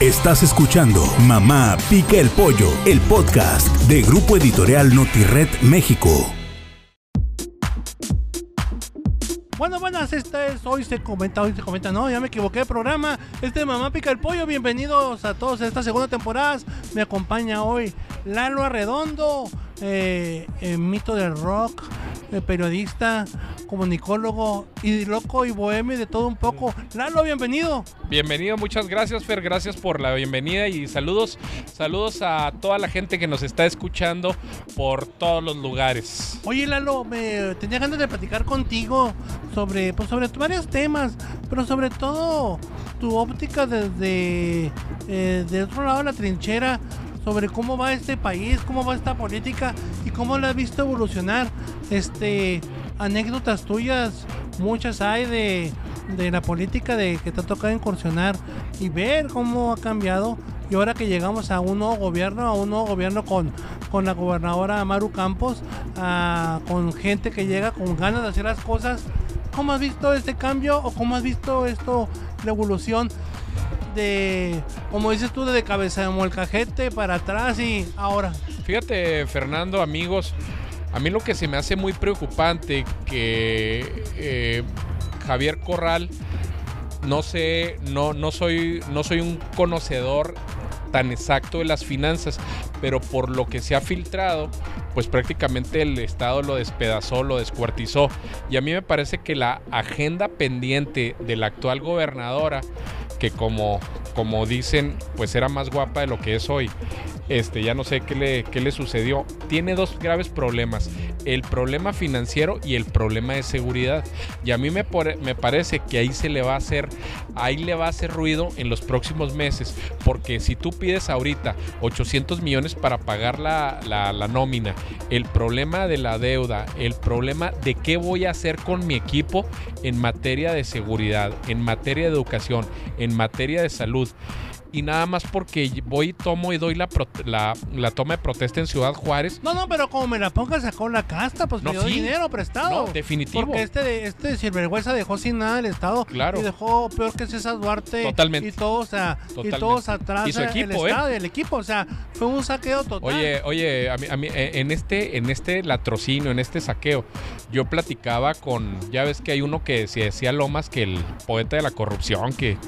Estás escuchando Mamá Pica el Pollo, el podcast de Grupo Editorial NotiRed México. Bueno, buenas, esta es Hoy se comenta, hoy se comenta, no, ya me equivoqué de programa. Este es Mamá Pica el Pollo, bienvenidos a todos a esta segunda temporada. Me acompaña hoy Lalo Arredondo, eh, eh, mito del rock, eh, periodista, comunicólogo y loco y bohemio de todo un poco. Lalo, bienvenido. Bienvenido, muchas gracias Fer, gracias por la bienvenida y saludos, saludos a toda la gente que nos está escuchando por todos los lugares. Oye Lalo, me tenía ganas de platicar contigo sobre, pues, sobre varios temas, pero sobre todo tu óptica desde eh, de otro lado de la trinchera sobre cómo va este país, cómo va esta política y cómo la has visto evolucionar. Este, anécdotas tuyas, muchas hay de, de la política de que te ha tocado incursionar y ver cómo ha cambiado. Y ahora que llegamos a un nuevo gobierno, a un nuevo gobierno con, con la gobernadora Maru Campos, con gente que llega con ganas de hacer las cosas, ¿cómo has visto este cambio o cómo has visto esto, la evolución de, como dices tú, de cabeza de molcajete para atrás y ahora? Fíjate Fernando, amigos, a mí lo que se me hace muy preocupante que eh, Javier Corral, no sé, no, no, soy, no soy un conocedor tan exacto de las finanzas, pero por lo que se ha filtrado, pues prácticamente el Estado lo despedazó, lo descuartizó. Y a mí me parece que la agenda pendiente de la actual gobernadora, que como, como dicen, pues era más guapa de lo que es hoy, este, ya no sé qué le, qué le sucedió. Tiene dos graves problemas, el problema financiero y el problema de seguridad. Y a mí me, me parece que ahí se le va a hacer, ahí le va a hacer ruido en los próximos meses, porque si tú pides ahorita 800 millones para pagar la, la- la nómina, el problema de la deuda, el problema de qué voy a hacer con mi equipo en materia de seguridad, en materia de educación, en materia de salud, y nada más porque voy, tomo y doy la, la, la toma de protesta en Ciudad Juárez. No, no, pero como me la ponga sacó la casta, pues No, me dio sí. dinero prestado. No, definitivo. Porque este, este sinvergüenza dejó sin nada el Estado. Claro. Y dejó peor que César Duarte. Totalmente. Y todos, a- y Totalmente. todos atrás Y su eh, equipo, el ¿eh? Estado y el equipo. O sea, fue un saqueo total. Oye, oye, a mí, a mí, eh, en este, en este latrocinio, en este saqueo, yo platicaba con, ya ves que hay uno que se decía Lomas que el poeta de la corrupción, que,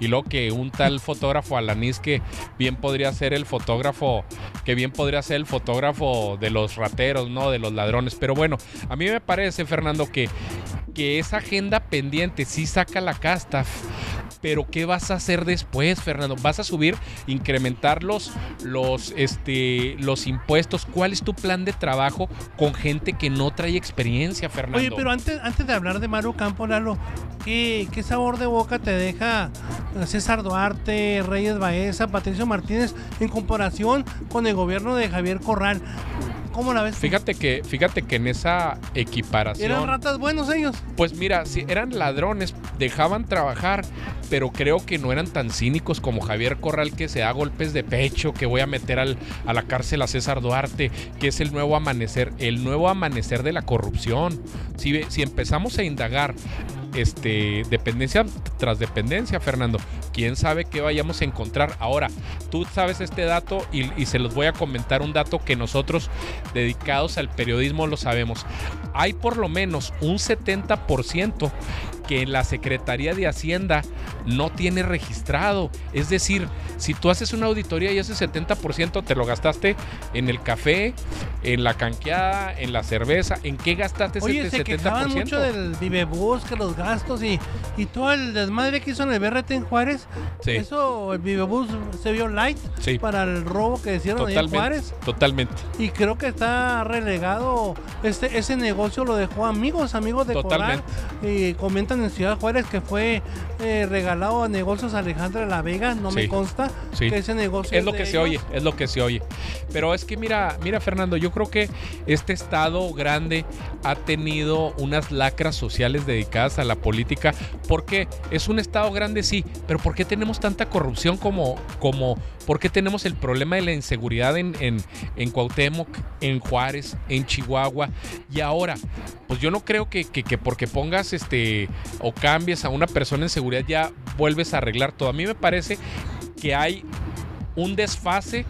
y luego que un tal fotógrafo Alanís que bien podría ser el fotógrafo, que bien podría ser el fotógrafo de los rateros, ¿no? De los ladrones. Pero bueno, a mí me parece, Fernando, que, que esa agenda pendiente sí saca la casta. Pero ¿qué vas a hacer después, Fernando? ¿Vas a subir, incrementar los, los, este, los impuestos? ¿Cuál es tu plan de trabajo con gente que no trae experiencia, Fernando? Oye, pero antes, antes de hablar de Maru Campo, Lalo, ¿qué, ¿qué sabor de boca te deja César Duarte, Reyes Baeza, Patricio Martínez en comparación con el gobierno de Javier Corral? ¿Cómo la ves? Fíjate que, fíjate que en esa equiparación. ¿Eran ratas buenos ellos? Pues mira, si eran ladrones, dejaban trabajar, pero creo que no eran tan cínicos como Javier Corral que se da golpes de pecho, que voy a meter al- a la cárcel a César Duarte, que es el nuevo amanecer, el nuevo amanecer de la corrupción. Si, si empezamos a indagar este, dependencia tras dependencia, Fernando, quién sabe qué vayamos a encontrar. Ahora, tú sabes este dato y, se los voy a comentar un dato que nosotros dedicados al periodismo lo sabemos. Hay por lo menos un 70% que la Secretaría de Hacienda no tiene registrado. Es decir, si tú haces una auditoría y ese 70% te lo gastaste en el café, en la canqueada, en la cerveza, ¿en qué gastaste Oye, ese se 70%? quejaban mucho del Vivebus, que los gastos y, y todo el desmadre que hizo en el BRT en Juárez. Sí. Eso, el Vivebus se vio light Sí. para el robo que hicieron ahí en. Juárez. Totalmente. Y creo que está relegado. Este, ese negocio lo dejó amigos, amigos de. Totalmente. Y comentan en Ciudad Juárez que fue eh, regalado a negocios Alejandra La Vega, no me consta sí. que ese negocio Es lo de que se ellos. oye, es lo que se oye. Pero es que mira, mira Fernando, yo creo que este estado grande ha tenido unas lacras sociales dedicadas a la política, porque es un estado grande sí, pero ¿por qué tenemos tanta corrupción como, como por qué tenemos el problema de la inseguridad en, en, en Cuauhtémoc, en Juárez, en Chihuahua? Y ahora, pues yo no creo que, que, que porque pongas este o cambies a una persona en seguridad ya vuelves a arreglar todo. A mí me parece que hay un desfase,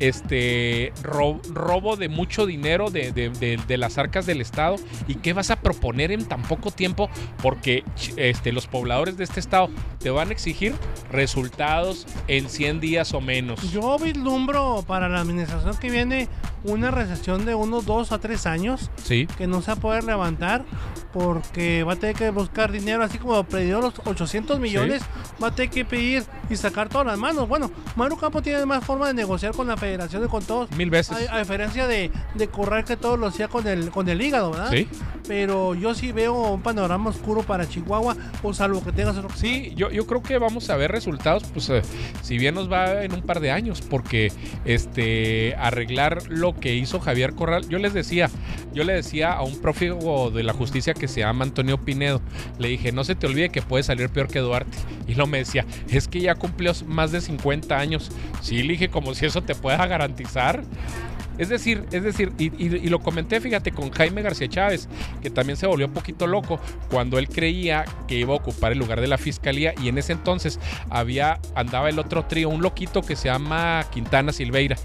este ro- robo de mucho dinero de, de- de- las arcas del Estado. ¿Y qué vas a proponer en tan poco tiempo? Porque este, los pobladores de este Estado te van a exigir resultados en 100 días o menos. Yo vislumbro para la administración que viene una recesión de unos 2 a 3 años Sí, que no se va a poder levantar porque va a tener que buscar dinero, así como pidió los 800 millones, va a tener que pedir y sacar todas las manos. Bueno, Maru Campo tiene más forma de negociar con la federación y con todos. mil veces. A, a diferencia de, de Corral que todo lo hacía con el, con el hígado, ¿verdad? Sí. Pero yo sí veo un panorama oscuro para Chihuahua, o salvo que tengas otro. Sí, yo, yo creo que vamos a ver resultados, pues eh, si bien nos va en un par de años, porque este arreglar lo que hizo Javier Corral, yo les decía, yo le decía a un prófugo de la justicia que se llama Antonio Pinedo, le dije, no se te olvide que puede salir peor que Duarte. Y lo me decía, es que ya cumplió más de 50 años. Sí, le dije, como si eso te pueda garantizar. Es decir, es decir, y, y- lo comenté, fíjate, con Jaime García Chávez, que también se volvió un poquito loco cuando él creía que iba a ocupar el lugar de la fiscalía y en ese entonces había, andaba el otro trío, un loquito que se llama Quintana Silveira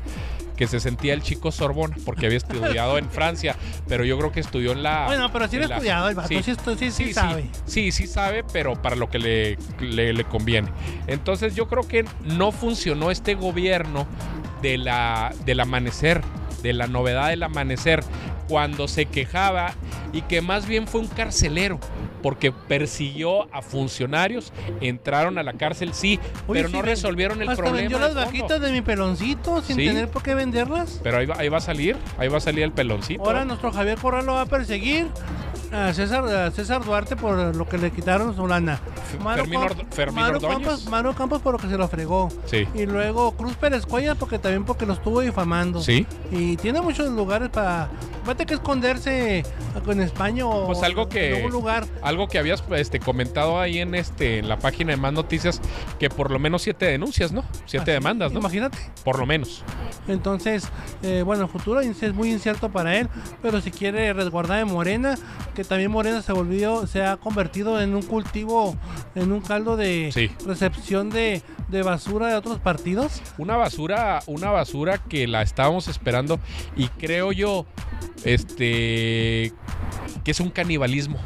que se sentía el chico Sorbona porque había estudiado en Francia, pero yo creo que estudió en la... Bueno, pero sí lo ha la- estudiado el vato, sí, sí, sí Sí, sabe. Sí, sí sabe, pero para lo que le, le, le conviene. Entonces yo creo que no funcionó este gobierno de la, del amanecer, de la novedad del amanecer, cuando se quejaba y que más bien fue un carcelero, porque persiguió a funcionarios, entraron a la cárcel, sí, pero sí, no resolvieron el Hasta problema. vendió las vaquitas de mi peloncito sin Sí. tener por qué venderlas. Pero ahí va, ahí va a salir, ahí va a salir el peloncito. Ahora nuestro Javier Corral lo va a perseguir a César, a César Duarte por lo que le quitaron su lana. Fermín Ordo-. Campos, por lo que se lo fregó. Sí. Y luego Cruz Pérez Cuellar porque también porque lo estuvo difamando. Sí. Y tiene muchos lugares para... Va a tener que esconderse en España o Pues algo que- en algún lugar. Algo que habías este, comentado ahí en este en la página de Más Noticias, que por lo menos siete denuncias, ¿no? Siete Así, demandas, ¿no? Imagínate. Por lo menos. Entonces, eh, bueno, el futuro es muy incierto para él, pero si quiere resguardar de Morena, que también Morena se volvió, se ha convertido en un cultivo, en un caldo de Sí. recepción de, de basura de otros partidos. Una basura, una basura que la estábamos esperando y creo yo, este, que es un canibalismo.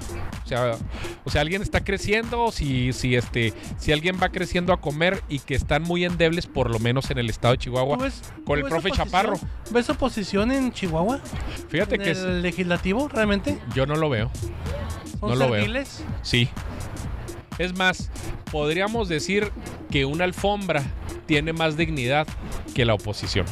O sea, o sea, alguien está creciendo, si, si este, si alguien va creciendo a comer y que están muy endebles, por lo menos en el estado de Chihuahua, ¿Tú ves- con el profe oposición? Chaparro. ¿Ves oposición en Chihuahua? Fíjate ¿En que es- el legislativo realmente? yo no lo veo. ¿Son no lo veo. Sí. Es más, podríamos decir que una alfombra tiene más dignidad que la oposición.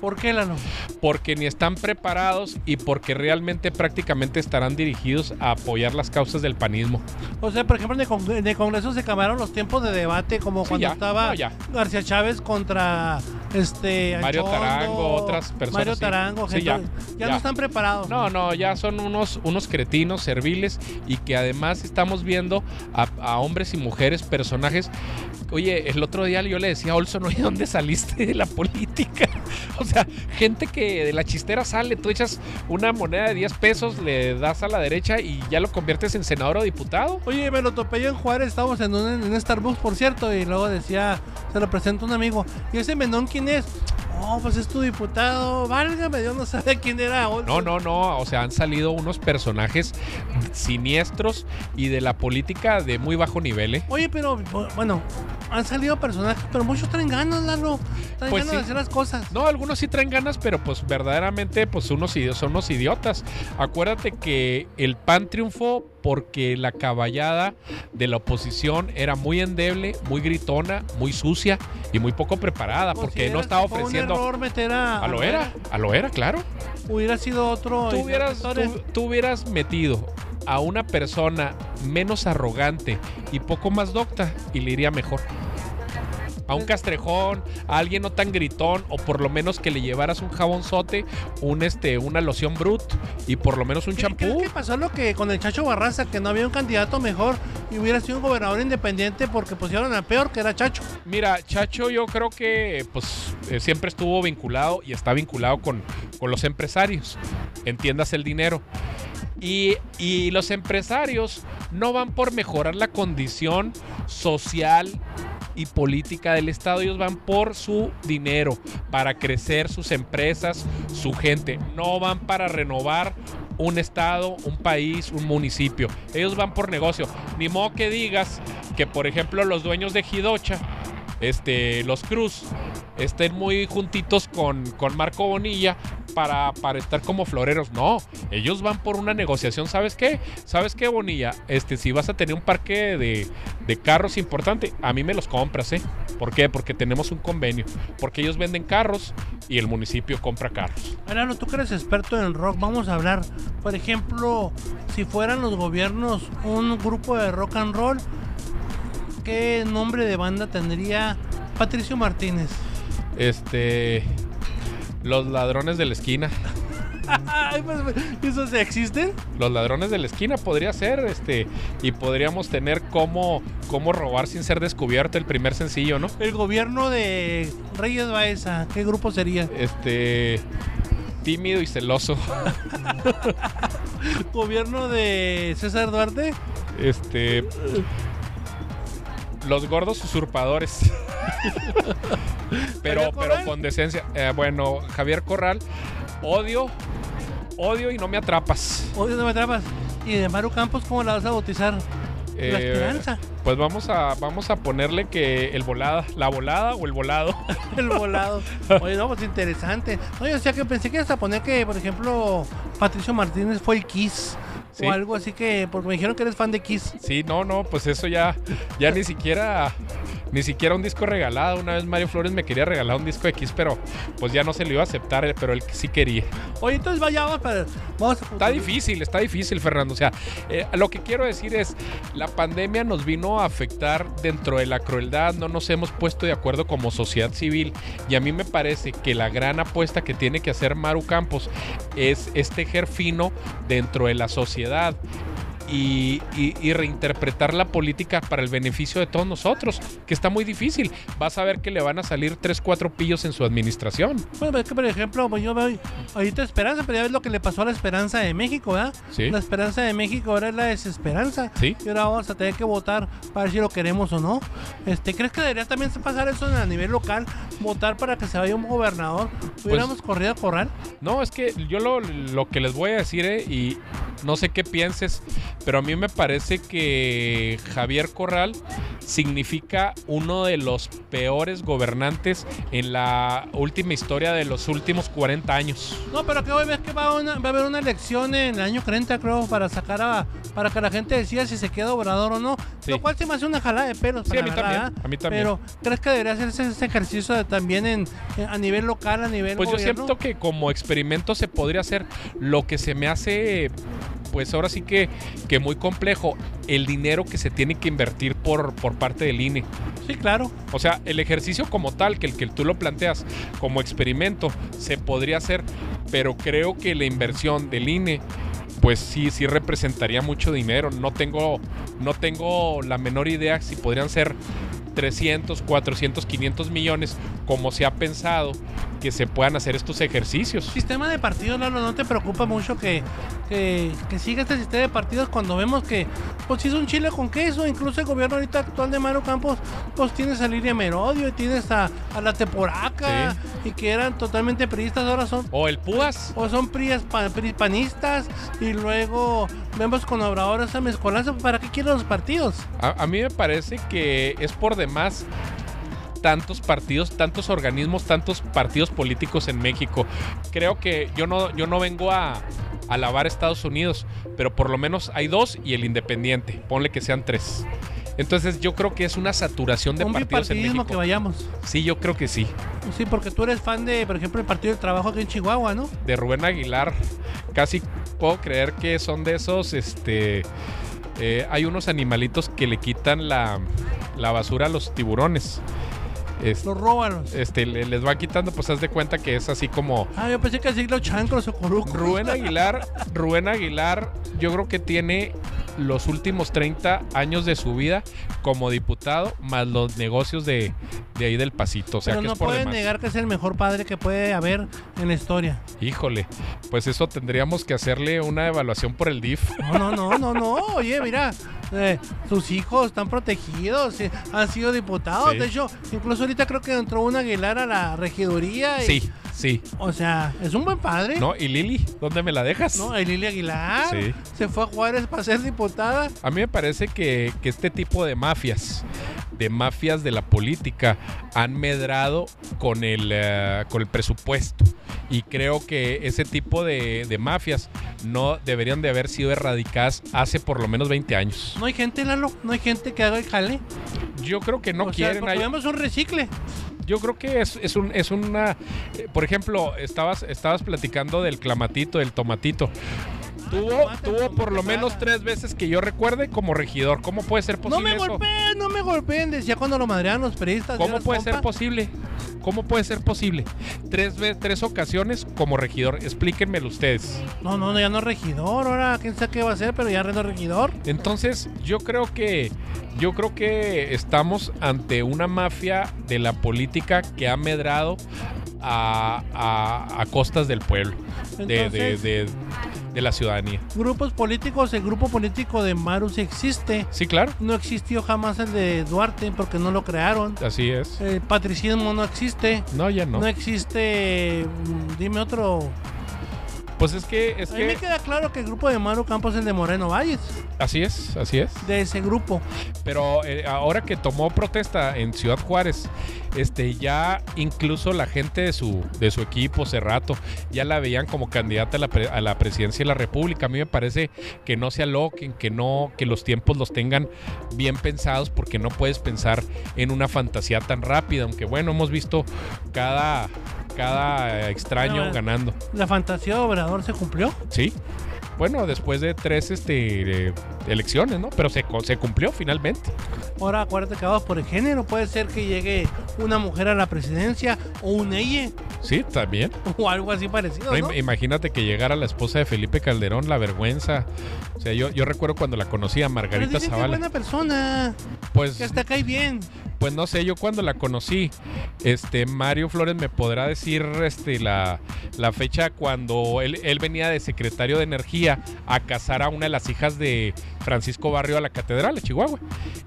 ¿Por qué, Lalo? Porque ni están preparados y porque realmente prácticamente estarán dirigidos a apoyar las causas del panismo. O sea, por ejemplo, en el, con- el Congreso se cambiaron los tiempos de debate, como Sí, cuando ya, estaba no, ya. García Chávez contra este Mario Anchondo, Tarango, otras personas, Mario. Tarango, Sí, gente- ya, ya, ya. no están preparados. No, no, ya son unos, unos cretinos serviles y que además estamos viendo a, a hombres y mujeres, personajes. Oye, el otro día yo le decía a Olson, oye, ¿dónde saliste de la política? O sea, gente que de la chistera sale, tú echas una moneda de 10 pesos, le das a la derecha y ya lo conviertes en senador o diputado. Oye, me lo topé yo en Juárez, estábamos en un, en Starbucks, por cierto, y luego decía, se lo presenta un amigo, ¿y ese Menón quién es? Oh, pues es tu diputado, válgame, yo no sabía quién era. No, no, no, o sea, han salido unos personajes siniestros y de la política de muy bajo nivel, ¿eh? Oye, pero bueno, han salido personajes, pero muchos traen ganas, Lalo. Traen Pues ganas sí. de hacer las cosas. No, algunos sí traen ganas, pero pues verdaderamente pues unos son unos idiotas. Acuérdate que el PAN triunfó porque la caballada de la oposición era muy endeble, muy gritona, muy sucia y muy poco preparada, porque no ¿Consideras estaba ofreciendo... Un error meter a. A lo era, a lo era, claro. Hubiera sido otro. Tú hubieras, interventor. tú, tú hubieras metido a una persona menos arrogante y poco más docta y le iría mejor. A un castrejón, a alguien no tan gritón, o por lo menos que le llevaras un jabonzote, un este, una loción brut y por lo menos un ¿Qué- ¿Crees champú. que pasó lo que con el Chacho Barraza, que no había un candidato mejor y hubiera sido un gobernador independiente porque pusieron al peor, que era Chacho? Mira, Chacho yo creo que pues eh, siempre estuvo vinculado y está vinculado con, con los empresarios. Entiendas el dinero. Y, y los empresarios no van por mejorar la condición social y política del Estado. Ellos van por su dinero, para crecer sus empresas, su gente. No van para renovar un estado, un país, un municipio. Ellos van por negocio. Ni modo que digas que, por ejemplo, los dueños de Jidocha, este, los Cruz, estén muy juntitos con, con Marco Bonilla para, para estar como floreros. No, ellos van por una negociación. ¿Sabes qué? ¿Sabes qué, Bonilla? Este, si vas a tener un parque de, de carros importante, a mí me los compras, ¿eh? ¿Por qué? Porque tenemos un convenio. Porque ellos venden carros y el municipio compra carros. Arano, tú que eres experto en rock, vamos a hablar, por ejemplo, si fueran los gobiernos un grupo de rock and roll, ¿qué nombre de banda tendría Patricio Martínez? Este. Los ladrones de la esquina. Pues, ¿Esos existen? Los ladrones de la esquina podría ser, este, y podríamos tener cómo, cómo robar sin ser descubierto el primer sencillo, ¿no? El gobierno de Reyes Baeza, ¿qué grupo sería? Este, tímido y celoso, ¿Gobierno de César Duarte? este, los gordos usurpadores. pero, ¿Javier pero con decencia. Eh, bueno, Javier Corral, odio, odio y no me atrapas. Odio, no me atrapas. ¿Y de Maru Campos cómo la vas a bautizar? La Eh, esperanza. Pues vamos a, vamos a ponerle que el volada, la volada o el volado. El volado. Oye, no, pues interesante. No, yo decía que pensé que hasta poner que, por ejemplo, Patricio Martínez fue el Kiss. Sí. O algo así que, porque me dijeron que eres fan de Kiss. Sí, no, no, pues eso ya, ya ni siquiera, ni siquiera un disco regalado. Una vez Mario Flores me quería regalar un disco de Kiss, pero pues ya no se lo iba a aceptar, eh, pero él sí quería. Oye, entonces vayamos para. Vamos a Está difícil, está difícil, Fernando. O sea, eh, lo que quiero decir es, la pandemia nos vino a afectar dentro de la crueldad, no nos hemos puesto de acuerdo como sociedad civil y a mí me parece que la gran apuesta que tiene que hacer Maru Campos es, es tejer fino dentro de la sociedad. Y, y- y reinterpretar la política para el beneficio de todos nosotros, que está muy difícil. Vas a ver que le van a salir 3, 4 pillos en su administración. Bueno, es que por ejemplo, pues yo veo ahorita Esperanza, pero ya ves lo que le pasó a la Esperanza de México, ¿verdad? Sí. La Esperanza de México ahora es la desesperanza. Sí. Y ahora vamos a tener que votar para ver si lo queremos o no. Este, ¿Crees que debería también pasar eso a nivel local? Votar para que se vaya un gobernador. Pues ¿Hubiéramos corrido a corral? No, es que yo lo, lo que les voy a decir, eh, y no sé qué pienses, pero a mí me parece que Javier Corral significa uno de los peores gobernantes en la última historia de los últimos 40 años. No, pero que hoy ves que va a, una- va a haber una elección en el año 30, creo, para sacar a. para que la gente decida si se queda obrador o no. Sí. Lo cual se me hace una jalada de pelos. Sí, para a mí verdad, también, a mí también. Pero, ¿crees que debería hacerse ese ejercicio de- también en, en- a nivel local, a nivel Pues yo siento que como experimento se podría hacer lo que se me hace, pues ahora sí que, que muy complejo, el dinero que se tiene que invertir por, por parte del INE. Sí, claro. O sea, el ejercicio como tal, que el que tú lo planteas como experimento, se podría hacer, pero creo que la inversión del INE, pues sí, sí representaría mucho dinero. No tengo, no tengo la menor idea si podrían ser 300, 400, 500 millones, como se ha pensado que se puedan hacer estos ejercicios. Sistema de partidos, Lalo, ¿no te preocupa mucho que, que, que siga este sistema de partidos cuando vemos que, pues, si es un chile con queso? Incluso el gobierno ahorita actual de Mario Campos, pues, tienes a Liria Merodio y tienes a, a la Teporaca y que eran totalmente priistas, ahora son O el PUAS. o son prias, pa- pri- panistas y luego vemos con Obrador esa mezcolanza. ¿Para qué quieren los partidos? A, a mí me parece que es por demás tantos partidos, tantos organismos, tantos partidos políticos en México. Creo que yo no, yo no vengo a, alabar a Estados Unidos, pero por lo menos hay dos y el independiente. Ponle que sean tres. Entonces yo creo que es una saturación de un partidos en México. que vayamos. Sí, yo creo que sí. Sí, porque tú eres fan de, por ejemplo, el Partido del Trabajo aquí en Chihuahua, ¿no? De Rubén Aguilar, casi, puedo creer que son de esos, este... eh, hay unos animalitos que le quitan la, la basura a los tiburones. Es- Los róbalos. este, le- les va quitando, pues haz de cuenta que es así como... Ah, yo pensé que así los chancros o corucos. Rubén Aguilar, Rubén Aguilar, yo creo que tiene los últimos 30 años de su vida como diputado, más los negocios de, de ahí del pasito. O sea Pero que no es por pueden demás. negar que es el mejor padre que puede haber en la historia. Híjole, pues eso tendríamos que hacerle una evaluación por el DIF. No, no, no, no, no. Oye, mira, eh, sus hijos están protegidos, eh, han sido diputados. Sí. De hecho, incluso ahorita creo que entró un Aguilar a la regiduría. y- Sí, sí. O sea, es un buen padre. ¿No? ¿Y Lili? ¿Dónde me la dejas? No, el Lili Aguilar Sí. se fue a Juárez para ser diputada. A mí me parece que, que este tipo de mafias, de mafias de la política, han medrado con el, eh, con el presupuesto. Y creo que ese tipo de, de mafias no deberían de haber sido erradicadas hace por lo menos 20 años. No hay gente, Lalo, no hay gente que haga el jale. Yo creo que no o sea, quieren. porque hay- un recicle. Yo creo que es, es, un, es una... eh, por ejemplo, estabas, estabas platicando del clamatito, del tomatito. Tuvo, tuvo por lo menos tres veces que yo recuerde como regidor. ¿Cómo puede ser No posible me eso? golpeen, no me golpeen, decía cuando lo madreaban los periodistas. ¿Cómo ¿eras puede ser posible? ¿Cómo puede ser posible? Tres, tres ocasiones como regidor. Explíquenmelo ustedes. No, no, no, ya no es regidor, ahora quién sabe qué va a hacer, pero ya no es regidor. Entonces, yo creo que yo creo que estamos ante una mafia de la política que ha medrado a, a- a costas del pueblo, de, de- Entonces- de- de la ciudadanía. Grupos políticos, el grupo político de Maru sí existe. Sí, claro, No existió jamás el de Duarte porque no lo crearon. así es. El patricismo no existe. No, ya no. No, existe. mm, Dime otro. Pues es que es A mí me que queda claro que el grupo de Maru Campos es el de Moreno Valles. así es, así es. De ese grupo. Pero eh, ahora que tomó protesta en Ciudad Juárez, este ya incluso la gente de su de su equipo Cerrato ya la veían como candidata a la, pre- a la presidencia de la República. A mí me parece que no se aloquen, que no que los tiempos los tengan bien pensados porque no puedes pensar en una fantasía tan rápida, aunque bueno, hemos visto cada cada extraño Bueno, ganando. La fantasía de Obrador se cumplió. Sí. Bueno, después de tres este, eh, elecciones, ¿no? Pero se, se cumplió finalmente. Ahora acuérdate que vamos por el género. Puede ser que llegue una mujer a la presidencia o un ella Sí, también. o algo así parecido. No, ¿no? im- Imagínate que llegara la esposa de Felipe Calderón, la vergüenza. O sea, yo, yo recuerdo cuando la conocí a Pero Margarita dicen que es Zavala. buena persona. Pues, Que hasta cae bien. pues no sé, yo cuando la conocí, este Mario Flores me podrá decir este la, la fecha cuando él, él venía de secretario de Energía a casar a una de las hijas de Francisco Barrio a la catedral de Chihuahua.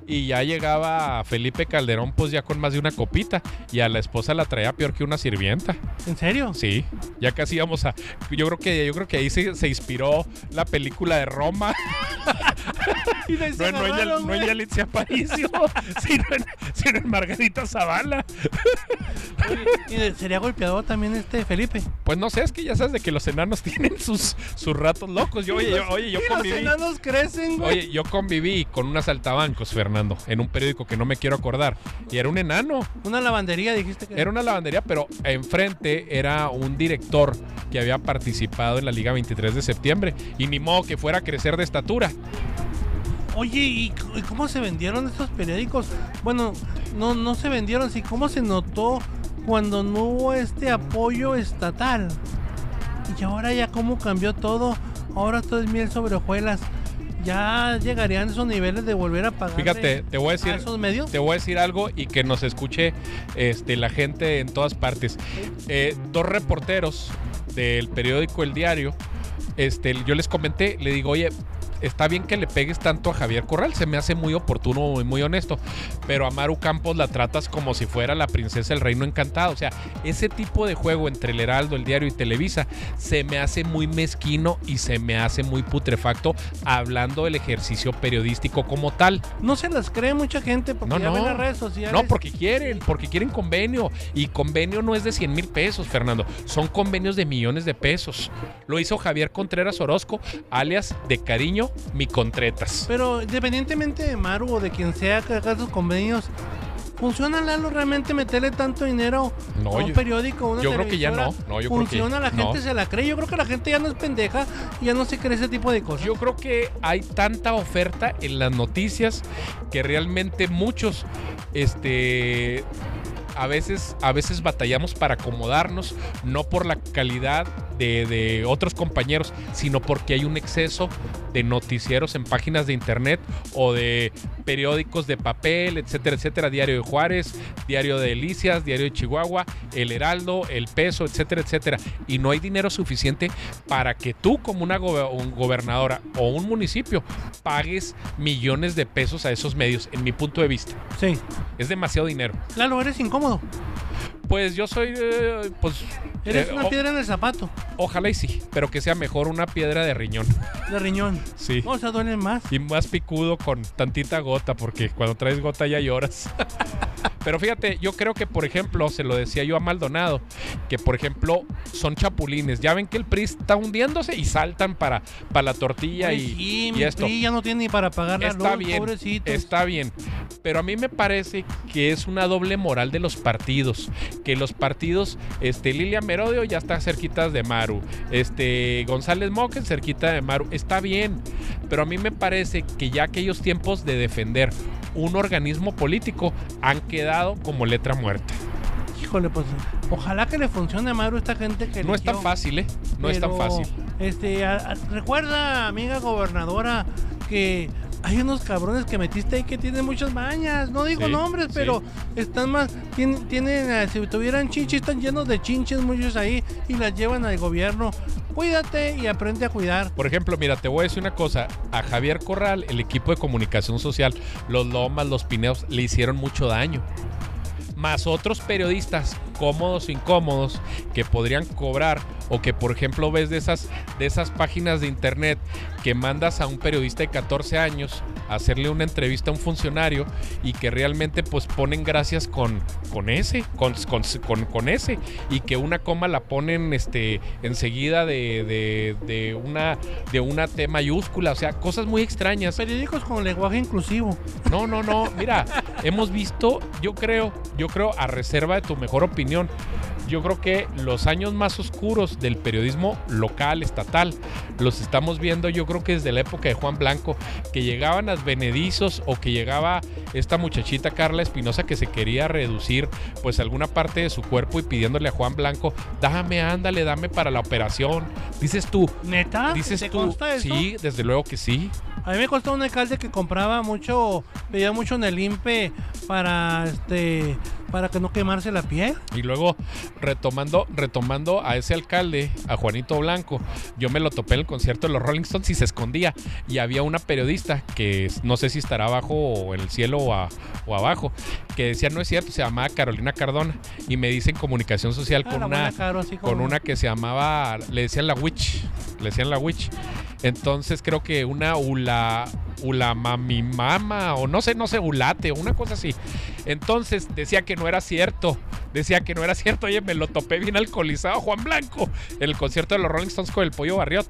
Y ya llegaba Felipe Calderón, pues ya con más de una copita. Y a la esposa la traía peor que una sirvienta. ¿En serio? Sí, ya casi íbamos a. Yo creo que, yo creo que ahí se, se inspiró la película de Roma. Y No, no, en, agarraron, Yal- no en güey. Yalitza Aparicio, sino en, sino en Margarita Zavala. Y sería golpeador también este Felipe. Pues no sé, es que ya sabes de que los enanos tienen sus, sus ratos locos. Yo, oye, yo, oye, yo y los conviví. enanos crecen, güey. Oye, yo conviví con un asaltabancos, Fernando, en un periódico que no me quiero acordar. Y era un enano. Una lavandería, dijiste que. Era una lavandería, pero enfrente era un director que había participado en la Liga 23 de septiembre. Y ni modo que fuera a crecer de estatura. Oye, ¿y cómo se vendieron estos periódicos? Bueno, no, no se vendieron, sí, ¿cómo se notó cuando no hubo este apoyo estatal? Y ahora ya cómo cambió todo. Ahora todo es miel sobre hojuelas. Ya llegarían esos niveles de volver a pagar. Fíjate, te voy a decir, esos medios. te voy a decir algo y que nos escuche este, la gente en todas partes. Eh, dos reporteros del periódico El Diario, este, yo les comenté, le digo, oye, está bien que le pegues tanto a Javier Corral, se me hace muy oportuno y muy honesto, pero a Maru Campos la tratas como si fuera la princesa del reino encantado. O sea, ese tipo de juego entre el Heraldo, el Diario y Televisa se me hace muy mezquino y se me hace muy putrefacto hablando del ejercicio periodístico como tal. No se las cree mucha gente porque No, ya no. ven las redes sociales. No, porque quieren, porque quieren convenio. Y convenio no es de 100 mil pesos, Fernando. Son convenios de millones de pesos. Lo hizo Javier Contreras Orozco, alias de cariño, mi Contretas. Pero independientemente de Maru o de quien sea que haga esos convenios, ¿Funciona, Lalo, realmente meterle tanto dinero No, a un yo- periódico, a una yo creo que ya no. No, yo creo que ¿Funciona? La gente no. se la cree. Yo creo que la gente ya no es pendeja y ya no se cree ese tipo de cosas. Yo creo que hay tanta oferta en las noticias que realmente muchos, este, a veces, a veces batallamos para acomodarnos, no por la calidad de, de otros compañeros, sino porque hay un exceso de noticieros en páginas de internet o de periódicos de papel, etcétera, etcétera, Diario de Juárez, Diario de Delicias, Diario de Chihuahua, El Heraldo, El Peso, etcétera, etcétera. Y no hay dinero suficiente para que tú como una gobe- un gobernadora o un municipio pagues millones de pesos a esos medios, en mi punto de vista. Sí. Es demasiado dinero. Lalo, eres incómodo. Pues yo soy, eh, pues... Eres eh, una o- piedra en el zapato. ojalá y sí, pero que sea mejor una piedra de riñón. De riñón. Sí. O sea, duelen más. Y más picudo con tantita gota, porque cuando traes gota ya lloras. Pero fíjate, yo creo que, por ejemplo, se lo decía yo a Maldonado, que por ejemplo son chapulines. Ya ven que el PRI está hundiéndose y saltan para, para la tortilla y, sí, y mi esto. PRI ya no tiene ni para pagar la Está luz, bien, pobrecitos. está bien. Pero a mí me parece que es una doble moral de los partidos. Que los partidos, este, Lilia Merodio ya está cerquita de Maru. Este, González Moquen cerquita de Maru. Está bien. Pero a mí me parece que ya aquellos tiempos de defender un organismo político han quedado como letra muerta. Híjole, pues ojalá que le funcione a Maru esta gente que No es tan fácil, ¿eh? No es tan fácil. Este, a- a- recuerda, amiga gobernadora, que hay unos cabrones que metiste ahí que tienen muchas mañas. No digo Sí, nombres, sí. pero están más, tienen, tienen, eh, si tuvieran chinches, están llenos de chinches muchos ahí y las llevan al gobierno. Cuídate y aprende a cuidar. Por ejemplo, mira, te voy a decir una cosa. A Javier Corral, el equipo de comunicación social, los Lomas, los Pineos, le hicieron mucho daño. Más otros periodistas cómodos incómodos que podrían cobrar o que por ejemplo ves de esas de esas páginas de internet que mandas a un periodista de 14 años a hacerle una entrevista a un funcionario y que realmente pues ponen gracias con con ese con, con, con- con ese y que una coma la ponen este enseguida de, de, de una de una T mayúscula o sea cosas muy extrañas Periódicos con lenguaje inclusivo. no, no, no. Mira, hemos visto, yo creo, yo creo, a reserva de tu mejor opinión, yo creo que los años más oscuros del periodismo local, estatal, los estamos viendo, yo creo que desde la época de Juan Blanco, que llegaban advenedizos o que llegaba esta muchachita Carla Espinosa que se quería reducir pues alguna parte de su cuerpo y pidiéndole a Juan Blanco, dame, ándale, dame para la operación. Dices tú, ¿Neta? dices ¿Te tú, consta eso? sí, desde luego que sí. A mí me costó un alcalde que compraba mucho, pedía mucho en el INPE para este para que no quemarse la piel. Y luego, retomando, retomando a ese alcalde, a Juanito Blanco, yo me lo topé en el concierto de los Rolling Stones y se escondía. Y había una periodista que no sé si estará abajo o en el cielo o, a- o abajo, que decía, no es cierto, se llamaba Carolina Cardona. Y me dice en comunicación social Ah, con una, Caro, con una que se llamaba, le decían la witch, le decían la witch. Entonces creo que una ula, ulamamimama o no sé, no sé, ulate, una cosa así. Entonces decía que no era cierto, decía que no era cierto. Oye, me lo topé bien alcoholizado Juan Blanco en el concierto de los Rolling Stones con el Pollo Barriot.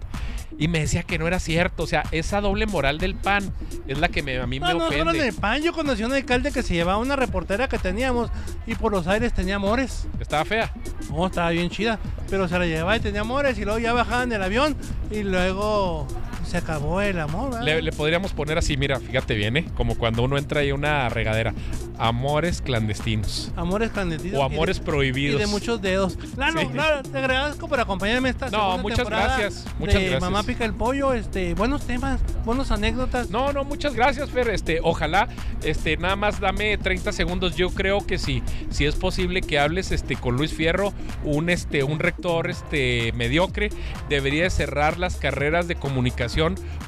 Y me decía que no era cierto, o sea, esa doble moral del pan es la que me- a mí me No, no, solo en ofende. el pan. Yo conocí a un alcalde que se llevaba una reportera que teníamos y por los aires tenía amores. Estaba fea. No, estaba bien chida. Pero se la llevaba y tenía amores y luego ya bajaban del avión y luego se acabó el amor. Le, le podríamos poner así, mira, fíjate bien, ¿eh? Como cuando uno entra ahí a una regadera. Amores clandestinos. Amores clandestinos. O y de- amores Y prohibidos. de muchos dedos. Claro, Sí. claro, te agradezco por acompañarme esta No, muchas gracias, muchas de gracias. Mamá Pica el Pollo, este, buenos temas, buenas anécdotas. No, no, muchas gracias, Fer. Este, ojalá, este, nada más dame 30 segundos. Yo creo que sí, si es posible que hables este, con Luis Fierro, un, este, un rector este, mediocre, debería de cerrar las carreras de comunicación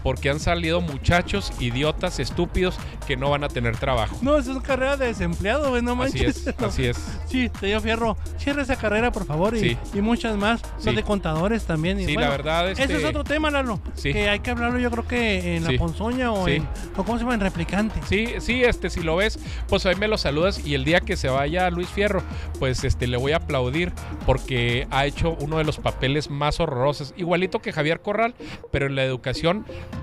porque han salido muchachos idiotas, estúpidos, que no van a tener trabajo. No, es una carrera de desempleado, güey, no Así manches. es, así es. Sí, señor Fierro, cierre esa carrera, por favor, y, Sí. y muchas más. Sí. Los de contadores también. y Sí, bueno, la verdad, Ese este- es otro tema, Lalo. Sí. Que hay que hablarlo, yo creo que en la ponzoña o en. O ¿Cómo se llama? En replicante. Sí, sí, este, si lo ves, pues ahí me lo saludas y el día que se vaya Luis Fierro, pues este, le voy a aplaudir porque ha hecho uno de los papeles más horrorosos, igualito que Javier Corral, pero en la educación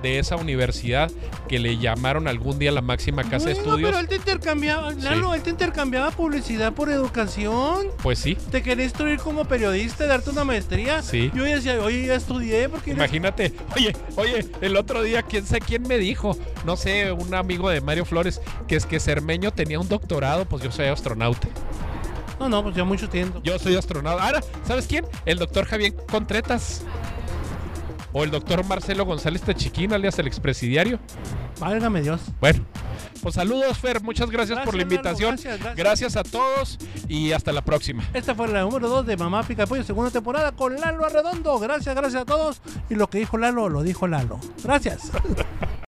de esa universidad que le llamaron algún día la máxima casa de estudios. Pero él te intercambiaba, Ay, Lalo, él te intercambiaba publicidad por educación. Pues sí. Te quería instruir como periodista, darte una maestría. Sí. Yo decía, oye, ya estudié porque... eres- Imagínate, oye, oye, el otro día, quién sé quién me dijo, no sé, un amigo de Mario Flores, que es que Cermeño tenía un doctorado, pues yo soy astronauta. No, no, pues ya mucho tiempo. Yo soy astronauta. Ahora, ¿sabes quién? El doctor Javier Contretas. O el doctor Marcelo González Techiquín, alias el expresidiario. Válgame Dios. Bueno, pues saludos, Fer. Muchas gracias, por la invitación. gracias, gracias. gracias a todos y hasta la próxima. Esta fue la número 2 de Mamá Pica Pollo, segunda temporada con Lalo Arredondo. Gracias, gracias a todos. Y lo que dijo Lalo, lo dijo Lalo. Gracias.